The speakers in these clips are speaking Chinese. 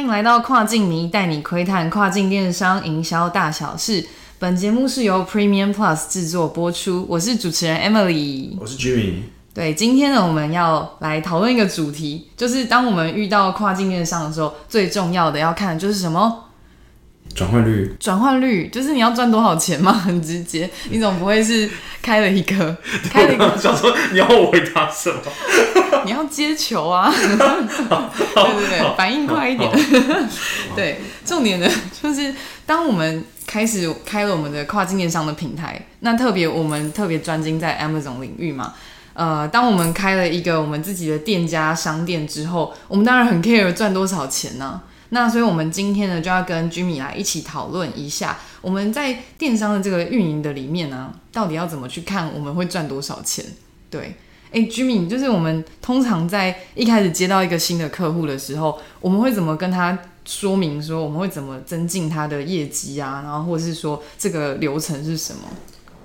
欢迎来到跨境迷，带你窥探跨境电商营销大小事。本节目是由 Premium Plus 制作播出，我是主持人 Emily。我是 Jimmy。对，今天呢，我们要来讨论一个主题，就是当我们遇到跨境电商的时候，最重要的要看的就是什么？转换率，转换率就是你要赚多少钱嘛，很直接。你总不会是开了一个，开了一个，想说你要我回答什么？你要接球啊！对对对，反应快一点。对，重点呢，就是当我们开始开了我们的跨境电商的平台，那特别我们特别专精在 Amazon 领域嘛。呃，当我们开了一个我们自己的店家商店之后，我们当然很 care 赚多少钱呢？那所以，我们今天呢，就要跟居米来一起讨论一下，我们在电商的这个运营的里面呢，到底要怎么去看我们会赚多少钱？对，哎，居米，就是我们通常在一开始接到一个新的客户的时候，我们会怎么跟他说明说，我们会怎么增进他的业绩啊？然后或者是说这个流程是什么？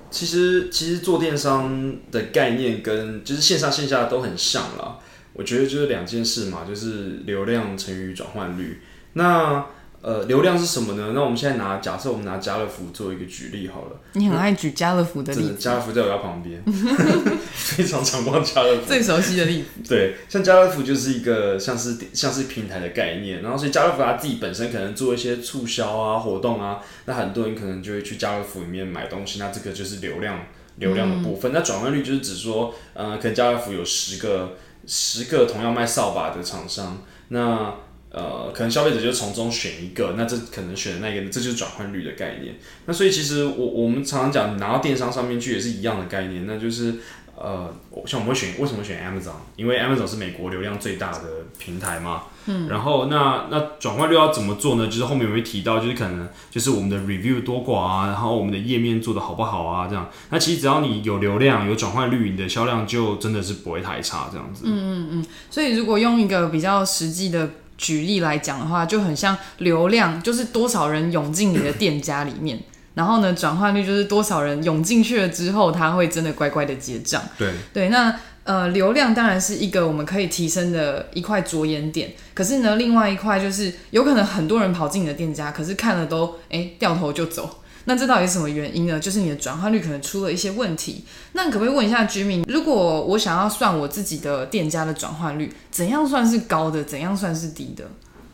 其实，其实做电商的概念跟就是线上线下都很像啦。我觉得就是两件事嘛，就是流量乘以转换率。那呃，流量是什么呢？那我们现在拿假设我们拿家乐福做一个举例好了。你很爱举家乐福的例子。家乐福在我家旁边，非常常逛家乐福。最熟悉的例子。对，像家乐福就是一个像是像是平台的概念，然后所以家乐福它自己本身可能做一些促销啊活动啊，那很多人可能就会去家乐福里面买东西，那这个就是流量流量的部分。那转换率就是指说，呃，可能家乐福有十个十个同样卖扫把的厂商，那呃，可能消费者就从中选一个，那这可能选的那个，这就是转换率的概念。那所以其实我我们常常讲，拿到电商上面去也是一样的概念，那就是呃，像我们会选为什么选 Amazon？因为 Amazon 是美国流量最大的平台嘛。嗯。然后那那转换率要怎么做呢？就是后面我会提到，就是可能就是我们的 review 多寡啊，然后我们的页面做的好不好啊，这样。那其实只要你有流量、有转换率，你的销量就真的是不会太差，这样子。嗯嗯嗯。所以如果用一个比较实际的。举例来讲的话，就很像流量，就是多少人涌进你的店家里面，然后呢，转换率就是多少人涌进去了之后，他会真的乖乖的结账。对对，那呃，流量当然是一个我们可以提升的一块着眼点，可是呢，另外一块就是有可能很多人跑进你的店家，可是看了都哎掉头就走。那这到底是什么原因呢？就是你的转换率可能出了一些问题。那可不可以问一下居民，如果我想要算我自己的店家的转换率，怎样算是高的，怎样算是低的？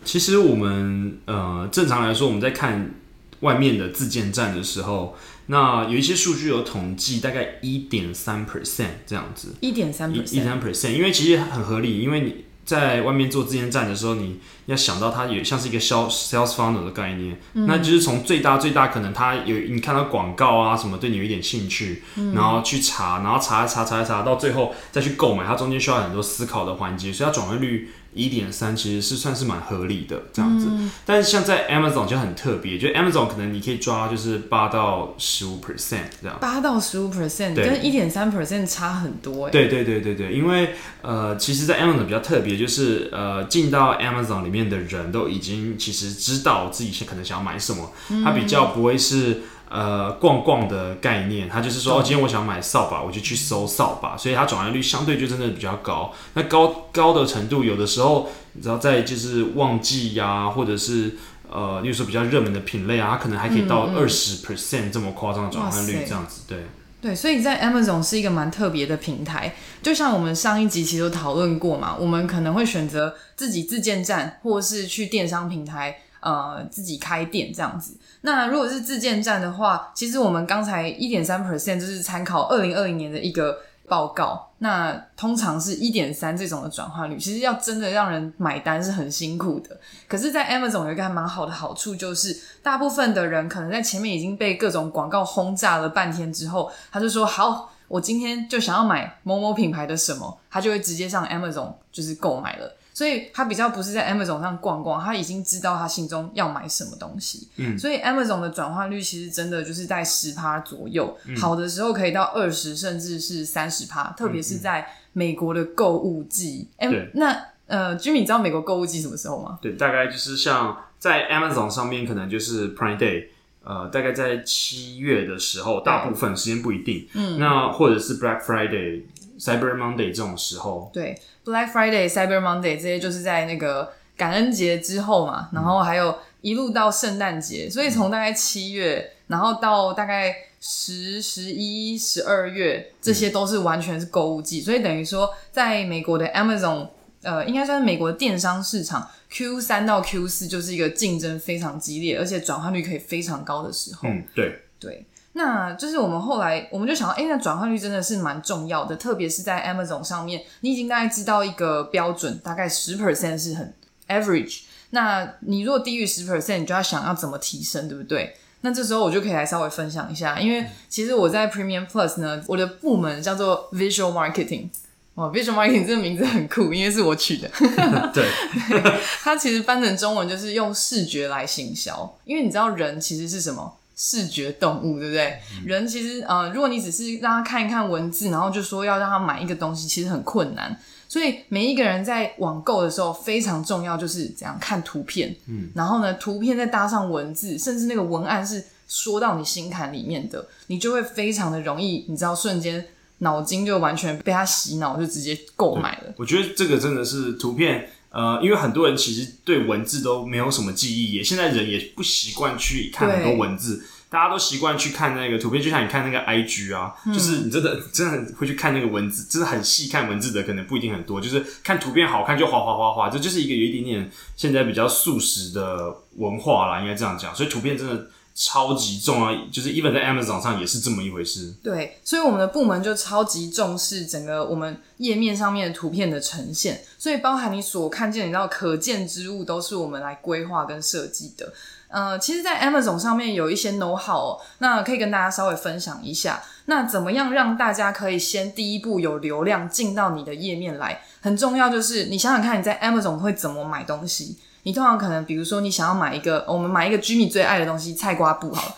其实我们呃，正常来说，我们在看外面的自建站的时候，那有一些数据有统计，大概一点三 percent 这样子。一点三 percent，一点三 percent，因为其实很合理，因为你。在外面做自建站的时候，你要想到它也像是一个销 sales funnel 的概念，那就是从最大最大可能它有你看到广告啊什么对你有一点兴趣，然后去查，然后查查查查到最后再去购买，它中间需要很多思考的环节，所以它转换率。一点三其实是算是蛮合理的这样子，但是像在 Amazon 就很特别，就 Amazon 可能你可以抓就是八到十五 percent 这样。八到十五 percent 跟一点三 percent 差很多哎。对对对对对，因为呃，其实，在 Amazon 比较特别，就是呃，进到 Amazon 里面的人都已经其实知道自己可能想要买什么，他比较不会是。呃，逛逛的概念，他就是说，哦，今天我想买扫把，我就去搜扫把，所以它转换率相对就真的比较高。那高高的程度，有的时候，你知道，在就是旺季呀，或者是呃，例如说比较热门的品类啊，它可能还可以到二十 percent 这么夸张的转换率，这样子，对。对，所以在 Amazon 是一个蛮特别的平台，就像我们上一集其实都讨论过嘛，我们可能会选择自己自建站，或是去电商平台。呃，自己开店这样子。那如果是自建站的话，其实我们刚才一点三 percent 就是参考二零二零年的一个报告。那通常是一点三这种的转换率，其实要真的让人买单是很辛苦的。可是，在 Amazon 有一个还蛮好的好处，就是大部分的人可能在前面已经被各种广告轰炸了半天之后，他就说：“好，我今天就想要买某某品牌的什么。”他就会直接上 Amazon 就是购买了。所以他比较不是在 Amazon 上逛逛，他已经知道他心中要买什么东西。嗯，所以 Amazon 的转换率其实真的就是在十趴左右，好的时候可以到二十，甚至是三十趴。特别是在美国的购物季。对，那呃，Jimmy，你知道美国购物季什么时候吗？对，大概就是像在 Amazon 上面，可能就是 Prime Day，呃，大概在七月的时候，大部分时间不一定。嗯，那或者是 Black Friday、Cyber Monday 这种时候。对。Black Friday、Cyber Monday 这些就是在那个感恩节之后嘛，然后还有一路到圣诞节，所以从大概七月，然后到大概十、十一、十二月，这些都是完全是购物季，所以等于说，在美国的 Amazon，呃，应该算是美国的电商市场，Q 三到 Q 四就是一个竞争非常激烈，而且转换率可以非常高的时候。嗯，对，对。那就是我们后来我们就想到，哎，那转换率真的是蛮重要的，特别是在 Amazon 上面，你已经大概知道一个标准，大概十 percent 是很 average。那你如果低于十 percent，你就要想要怎么提升，对不对？那这时候我就可以来稍微分享一下，因为其实我在 Premium Plus 呢，我的部门叫做 Visual Marketing。哇，Visual Marketing 这个名字很酷，因为是我取的。对，它其实翻成中文就是用视觉来行销，因为你知道人其实是什么？视觉动物，对不对？人其实，呃，如果你只是让他看一看文字，然后就说要让他买一个东西，其实很困难。所以每一个人在网购的时候非常重要，就是怎样看图片，嗯，然后呢，图片再搭上文字，甚至那个文案是说到你心坎里面的，你就会非常的容易，你知道，瞬间脑筋就完全被他洗脑，就直接购买了。我觉得这个真的是图片。呃，因为很多人其实对文字都没有什么记忆，也现在人也不习惯去看很多文字，大家都习惯去看那个图片，就像你看那个 I G 啊，就是你真的真的会去看那个文字，真的很细看文字的可能不一定很多，就是看图片好看就哗哗哗哗，这就是一个有一点点现在比较速食的文化啦，应该这样讲，所以图片真的。超级重要，就是 even 在 Amazon 上也是这么一回事。对，所以我们的部门就超级重视整个我们页面上面的图片的呈现，所以包含你所看见你知道可见之物，都是我们来规划跟设计的。呃，其实，在 Amazon 上面有一些 know how，那可以跟大家稍微分享一下。那怎么样让大家可以先第一步有流量进到你的页面来？很重要就是你想想看，你在 Amazon 会怎么买东西。你通常可能，比如说你想要买一个，我们买一个居米最爱的东西——菜瓜布，好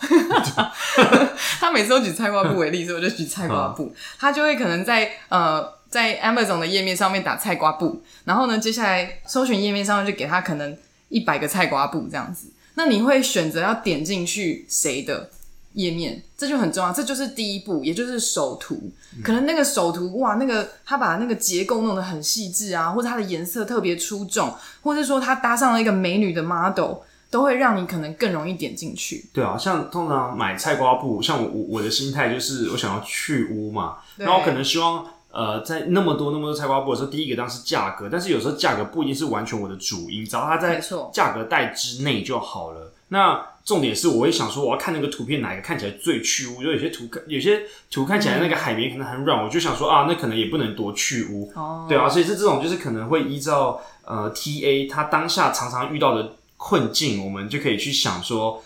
了。他每次都举菜瓜布为例，所以我就举菜瓜布。他就会可能在呃在 Amazon 的页面上面打菜瓜布，然后呢，接下来搜寻页面上面就给他可能一百个菜瓜布这样子。那你会选择要点进去谁的？页面这就很重要，这就是第一步，也就是首图。可能那个首图哇，那个他把那个结构弄得很细致啊，或者它的颜色特别出众，或者说他搭上了一个美女的 model，都会让你可能更容易点进去。对啊，像通常买菜瓜布，像我我的心态就是我想要去污嘛，那我可能希望呃在那么多那么多菜瓜布的时候，第一个当然是价格，但是有时候价格不一定是完全我的主因，只要它在价格带之内就好了。那重点是，我会想说，我要看那个图片哪一个看起来最去污。就有些图看，有些图看起来那个海绵可能很软，我就想说啊，那可能也不能多去污。哦，对啊，所以是这种，就是可能会依照呃 T A 他当下常常遇到的困境，我们就可以去想说，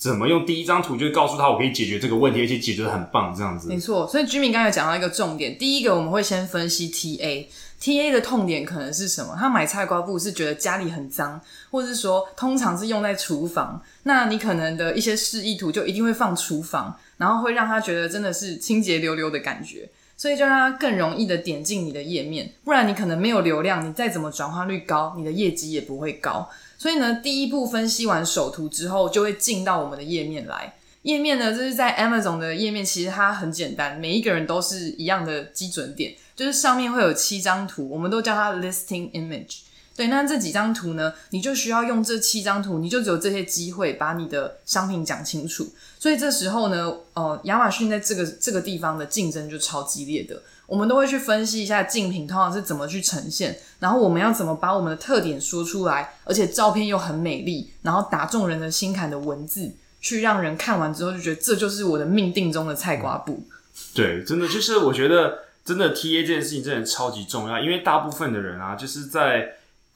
怎么用第一张图就告诉他，我可以解决这个问题，而且解决的很棒，这样子。没错，所以居民刚才讲到一个重点，第一个我们会先分析 T A。T A 的痛点可能是什么？他买菜瓜布是觉得家里很脏，或者是说通常是用在厨房。那你可能的一些示意图就一定会放厨房，然后会让他觉得真的是清洁溜溜的感觉，所以就让它更容易的点进你的页面。不然你可能没有流量，你再怎么转化率高，你的业绩也不会高。所以呢，第一步分析完首图之后，就会进到我们的页面来。页面呢，就是在 Amazon 的页面，其实它很简单，每一个人都是一样的基准点。就是上面会有七张图，我们都叫它 listing image。对，那这几张图呢，你就需要用这七张图，你就只有这些机会把你的商品讲清楚。所以这时候呢，呃，亚马逊在这个这个地方的竞争就超激烈的。我们都会去分析一下竞品通常是怎么去呈现，然后我们要怎么把我们的特点说出来，而且照片又很美丽，然后打中人的心坎的文字，去让人看完之后就觉得这就是我的命定中的菜瓜布。对，真的就是我觉得。真的 T A 这件事情真的超级重要，因为大部分的人啊，就是在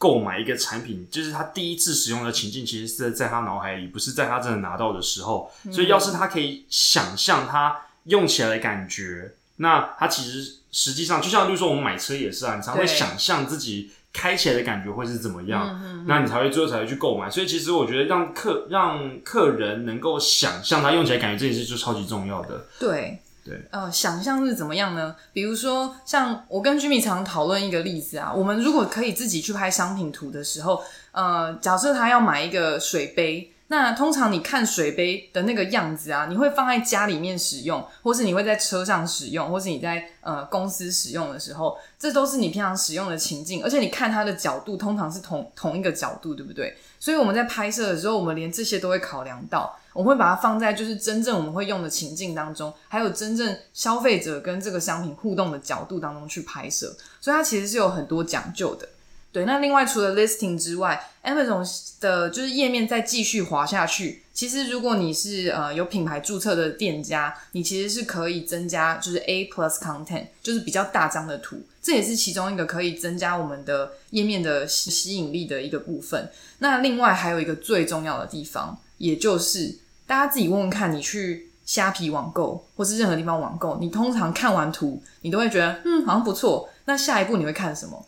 购买一个产品，就是他第一次使用的情境，其实是在他脑海里，不是在他真的拿到的时候。所以，要是他可以想象他用起来的感觉，那他其实实际上就像，比如说我们买车也是啊，你才会想象自己开起来的感觉会是怎么样，那你才会最后才会去购买。所以，其实我觉得让客让客人能够想象他用起来感觉这件事，就超级重要的。对。对，呃，想象是怎么样呢？比如说，像我跟居民常讨论一个例子啊，我们如果可以自己去拍商品图的时候，呃，假设他要买一个水杯，那通常你看水杯的那个样子啊，你会放在家里面使用，或是你会在车上使用，或是你在呃公司使用的时候，这都是你平常使用的情境。而且你看它的角度，通常是同同一个角度，对不对？所以我们在拍摄的时候，我们连这些都会考量到，我们会把它放在就是真正我们会用的情境当中，还有真正消费者跟这个商品互动的角度当中去拍摄。所以它其实是有很多讲究的。对，那另外除了 listing 之外，Amazon 的就是页面再继续滑下去。其实如果你是呃有品牌注册的店家，你其实是可以增加就是 A plus content，就是比较大张的图，这也是其中一个可以增加我们的页面的吸引力的一个部分。那另外还有一个最重要的地方，也就是大家自己问问看，你去虾皮网购或是任何地方网购，你通常看完图，你都会觉得嗯好像不错。那下一步你会看什么？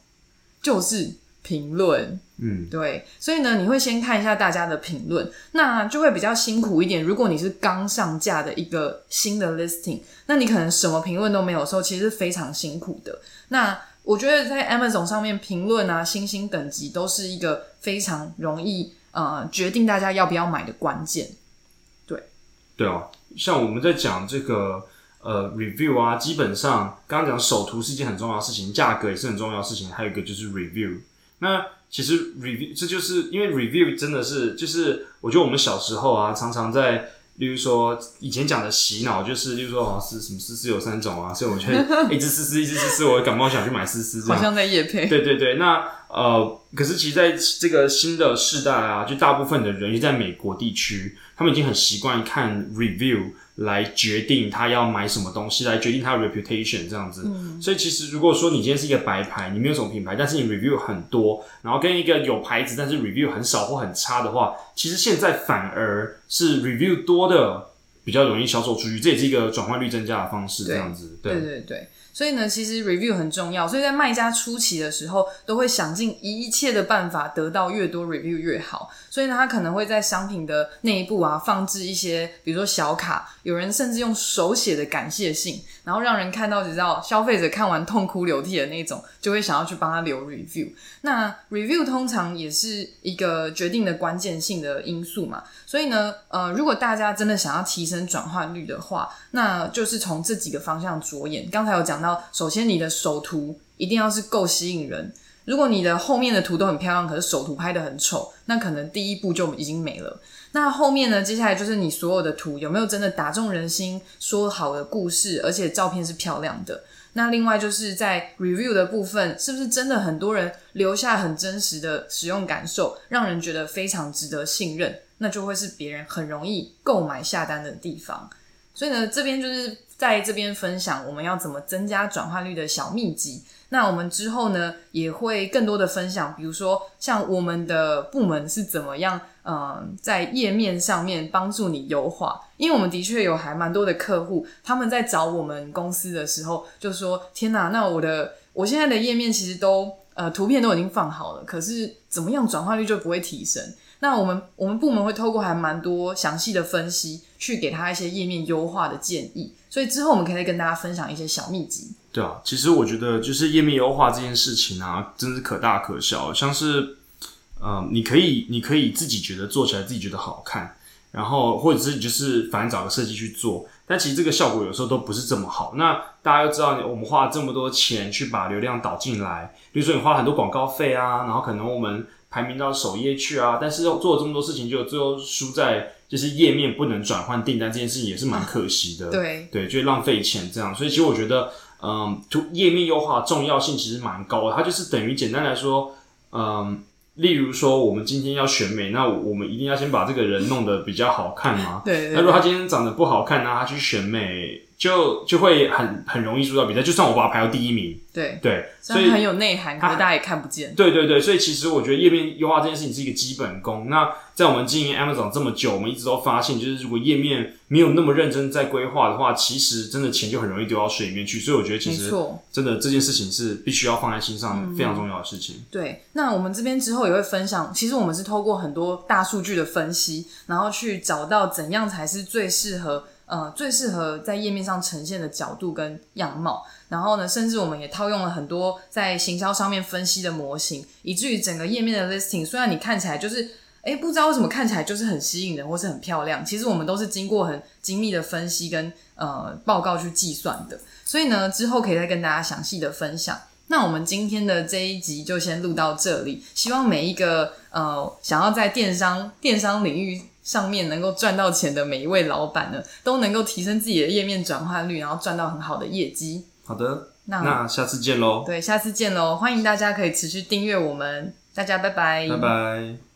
就是评论，嗯，对，所以呢，你会先看一下大家的评论，那就会比较辛苦一点。如果你是刚上架的一个新的 listing，那你可能什么评论都没有时候，其实是非常辛苦的。那我觉得在 Amazon 上面评论啊，星星等级都是一个非常容易呃决定大家要不要买的关键。对，对啊，像我们在讲这个。呃，review 啊，基本上刚刚讲首图是一件很重要的事情，价格也是很重要的事情，还有一个就是 review。那其实 review 这就是因为 review 真的是就是我觉得我们小时候啊，常常在，例如说以前讲的洗脑，就是例如说好像是什么思思有三种啊，所以我觉得 一直思思一直思思，我感冒想去买思思，好像在夜配。对对对，那呃，可是其实在这个新的世代啊，就大部分的人，在美国地区，他们已经很习惯看 review。来决定他要买什么东西，来决定他的 reputation 这样子。所以其实如果说你今天是一个白牌，你没有什么品牌，但是你 review 很多，然后跟一个有牌子但是 review 很少或很差的话，其实现在反而是 review 多的比较容易销售出去，这也是一个转换率增加的方式。这样子，对对对。所以呢，其实 review 很重要，所以在卖家初期的时候，都会想尽一切的办法得到越多 review 越好。所以呢，他可能会在商品的内部啊放置一些，比如说小卡，有人甚至用手写的感谢信，然后让人看到，只知道消费者看完痛哭流涕的那种，就会想要去帮他留 review。那 review 通常也是一个决定的关键性的因素嘛。所以呢，呃，如果大家真的想要提升转换率的话，那就是从这几个方向着眼。刚才有讲到。首先，你的首图一定要是够吸引人。如果你的后面的图都很漂亮，可是首图拍的很丑，那可能第一步就已经没了。那后面呢？接下来就是你所有的图有没有真的打中人心，说好的故事，而且照片是漂亮的。那另外就是在 review 的部分，是不是真的很多人留下很真实的使用感受，让人觉得非常值得信任，那就会是别人很容易购买下单的地方。所以呢，这边就是在这边分享我们要怎么增加转化率的小秘籍。那我们之后呢，也会更多的分享，比如说像我们的部门是怎么样，嗯，在页面上面帮助你优化。因为我们的确有还蛮多的客户，他们在找我们公司的时候就说：“天哪，那我的我现在的页面其实都呃图片都已经放好了，可是怎么样转化率就不会提升。”那我们我们部门会透过还蛮多详细的分析，去给他一些页面优化的建议。所以之后我们可以跟大家分享一些小秘籍。对啊，其实我觉得就是页面优化这件事情啊，真是可大可小。像是，呃，你可以你可以自己觉得做起来自己觉得好看，然后或者是你就是反正找个设计去做，但其实这个效果有时候都不是这么好。那大家要知道，我们花了这么多钱去把流量导进来，比如说你花了很多广告费啊，然后可能我们。排名到首页去啊，但是做了这么多事情，就最后输在就是页面不能转换订单这件事情，也是蛮可惜的。对对，就浪费钱这样。所以其实我觉得，嗯，就页面优化重要性其实蛮高的。它就是等于简单来说，嗯，例如说我们今天要选美，那我们一定要先把这个人弄得比较好看嘛。对。那如果他今天长得不好看，那他去选美。就就会很很容易输掉比赛，就算我把它排到第一名，对对，所以很有内涵，可是大家也看不见。对对对，所以其实我觉得页面优化这件事情是一个基本功。那在我们经营 Amazon 这么久，我们一直都发现，就是如果页面没有那么认真在规划的话，其实真的钱就很容易丢到水里面去。所以我觉得其实真的这件事情是必须要放在心上，非常重要的事情。对，那我们这边之后也会分享，其实我们是透过很多大数据的分析，然后去找到怎样才是最适合。呃，最适合在页面上呈现的角度跟样貌，然后呢，甚至我们也套用了很多在行销上面分析的模型，以至于整个页面的 listing，虽然你看起来就是，哎，不知道为什么看起来就是很吸引人或是很漂亮，其实我们都是经过很精密的分析跟呃报告去计算的。所以呢，之后可以再跟大家详细的分享。那我们今天的这一集就先录到这里，希望每一个呃想要在电商电商领域上面能够赚到钱的每一位老板呢，都能够提升自己的页面转化率，然后赚到很好的业绩。好的，那那下次见喽。对，下次见喽！欢迎大家可以持续订阅我们，大家拜拜，拜拜。